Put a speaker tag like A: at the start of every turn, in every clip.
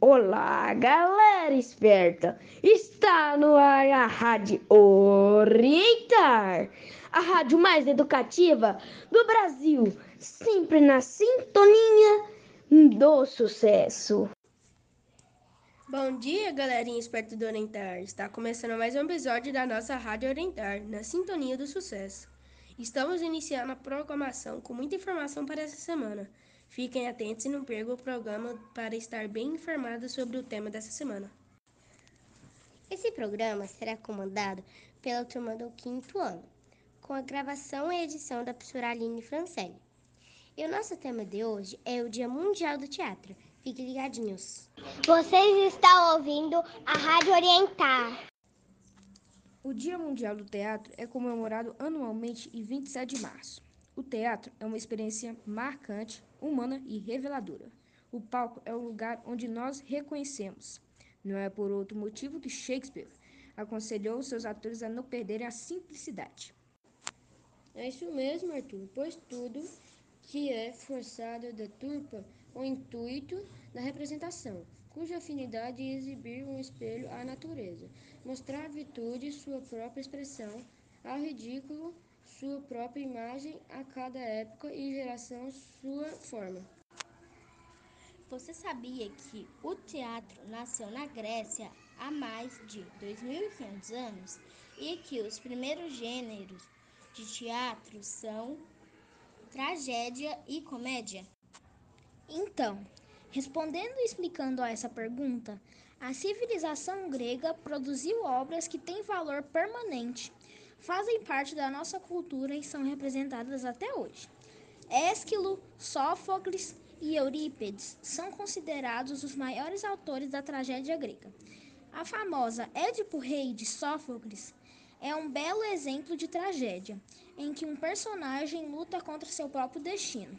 A: Olá, galera esperta! Está no ar a Rádio Orientar, a rádio mais educativa do Brasil, sempre na sintonia do sucesso.
B: Bom dia, galerinha esperta do Orientar! Está começando mais um episódio da nossa Rádio Orientar, na sintonia do sucesso. Estamos iniciando a programação com muita informação para essa semana. Fiquem atentos e não percam o programa para estar bem informados sobre o tema dessa semana.
C: Esse programa será comandado pela turma do quinto ano, com a gravação e edição da professora Aline Francelli. E o nosso tema de hoje é o Dia Mundial do Teatro. Fiquem ligadinhos.
D: Vocês estão ouvindo a Rádio Orientar.
B: O Dia Mundial do Teatro é comemorado anualmente em 27 de março. O teatro é uma experiência marcante, humana e reveladora. O palco é o lugar onde nós reconhecemos. Não é por outro motivo que Shakespeare aconselhou seus atores a não perderem a simplicidade.
E: É isso mesmo, Arthur, pois tudo que é forçado da turpa o intuito da representação, cuja afinidade é exibir um espelho à natureza, mostrar a virtude, sua própria expressão, ao ridículo, sua própria imagem a cada época e geração sua forma.
C: Você sabia que o teatro nasceu na Grécia há mais de 2.500 anos e que os primeiros gêneros de teatro são tragédia e comédia?
F: Então, respondendo e explicando a essa pergunta, a civilização grega produziu obras que têm valor permanente fazem parte da nossa cultura e são representadas até hoje. Ésquilo, Sófocles e Eurípides são considerados os maiores autores da tragédia grega. A famosa Édipo Rei de Sófocles é um belo exemplo de tragédia, em que um personagem luta contra seu próprio destino.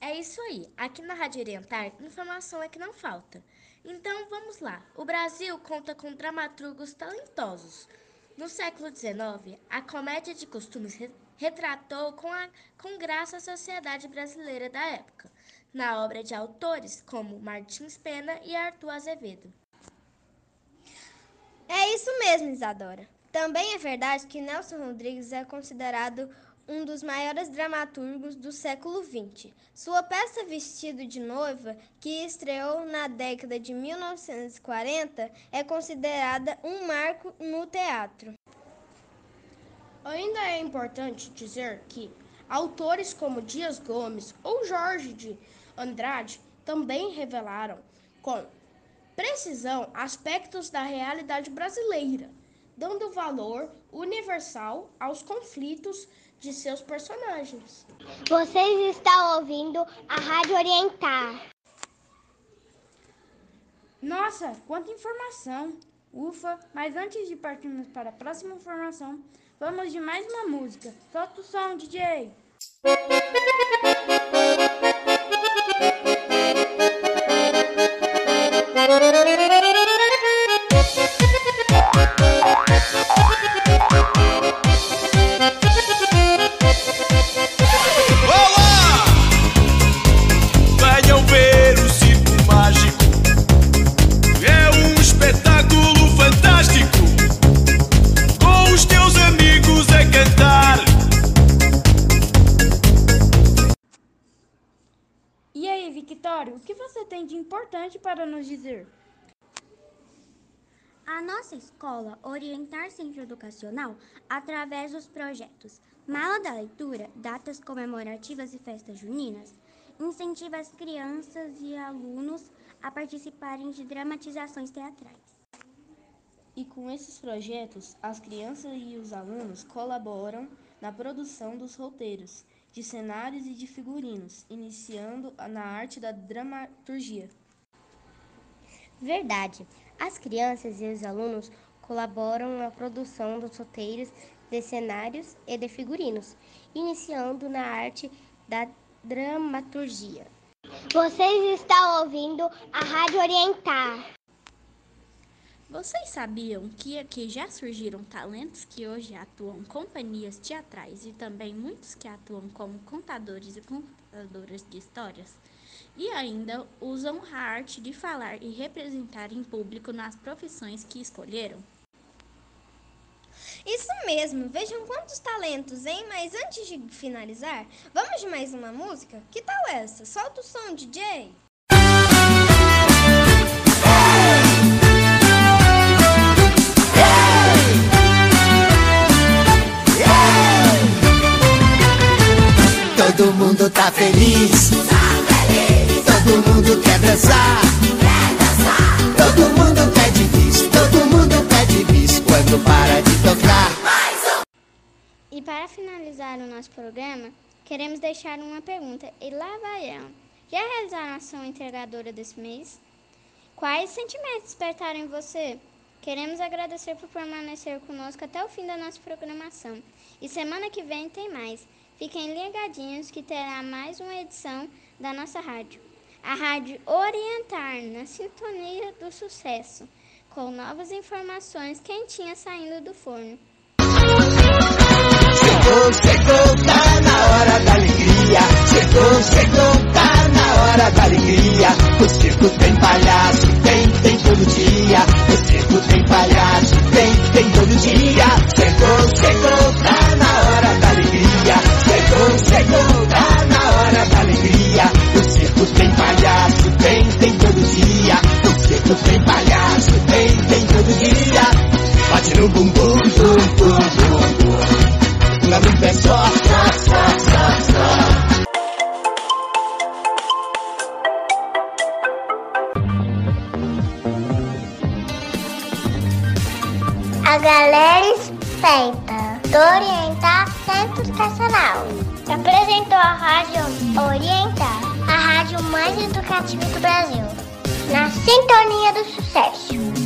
G: É isso aí. Aqui na Rádio Orientar, informação é que não falta. Então vamos lá. O Brasil conta com dramaturgos talentosos, no século XIX, a comédia de costumes retratou com, a, com graça a sociedade brasileira da época, na obra de autores como Martins Pena e Arthur Azevedo.
H: É isso mesmo, Isadora. Também é verdade que Nelson Rodrigues é considerado um dos maiores dramaturgos do século XX. Sua peça Vestido de Noiva, que estreou na década de 1940, é considerada um marco no teatro.
B: Ainda é importante dizer que autores como Dias Gomes ou Jorge de Andrade também revelaram com precisão aspectos da realidade brasileira, dando valor universal aos conflitos de seus personagens.
D: Vocês estão ouvindo a Rádio Orientar.
I: Nossa, quanta informação! Ufa, mas antes de partirmos para a próxima informação, vamos de mais uma música. Solta o som, DJ! Tem de importante para nos dizer?
J: A nossa escola Orientar Centro Educacional, através dos projetos Mala da Leitura, datas comemorativas e festas juninas, incentiva as crianças e alunos a participarem de dramatizações teatrais.
K: E com esses projetos, as crianças e os alunos colaboram na produção dos roteiros de cenários e de figurinos, iniciando na arte da dramaturgia.
C: Verdade. As crianças e os alunos colaboram na produção dos roteiros de cenários e de figurinos, iniciando na arte da dramaturgia.
D: Vocês estão ouvindo a Rádio Orientar.
L: Vocês sabiam que aqui já surgiram talentos que hoje atuam companhias teatrais e também muitos que atuam como contadores e contadoras de histórias? e ainda usam a arte de falar e representar em público nas profissões que escolheram.
H: Isso mesmo, vejam quantos talentos, hein? Mas antes de finalizar, vamos de mais uma música? Que tal essa? Solta o som, DJ!
M: Mundo tá feliz. Todo mundo quer dançar. Todo mundo pede bis. Todo mundo pede bis quando para de tocar.
J: E para finalizar o nosso programa, queremos deixar uma pergunta. E lá vai ela. Já realizaram a ação entregadora desse mês? Quais sentimentos despertaram em você? Queremos agradecer por permanecer conosco até o fim da nossa programação. E semana que vem tem mais. Fiquem ligadinhos que terá mais uma edição da nossa rádio. A Rádio Orientar, na sintonia do sucesso, com novas informações quentinhas saindo do forno.
M: Chegou, chegou, tá na hora da alegria. Chegou, chegou, tá na hora da alegria. O circo tem palhaço, O circo tem palhaço, tem, tem todo dia. Bate no bumbum, bum, bum, bum, bum. Na no pé só, só, só, só, só.
D: A galera esperta do Orientar Centro Educacional se apresentou a Rádio Orientar, a rádio mais educativa do Brasil, na sintonia do sucesso.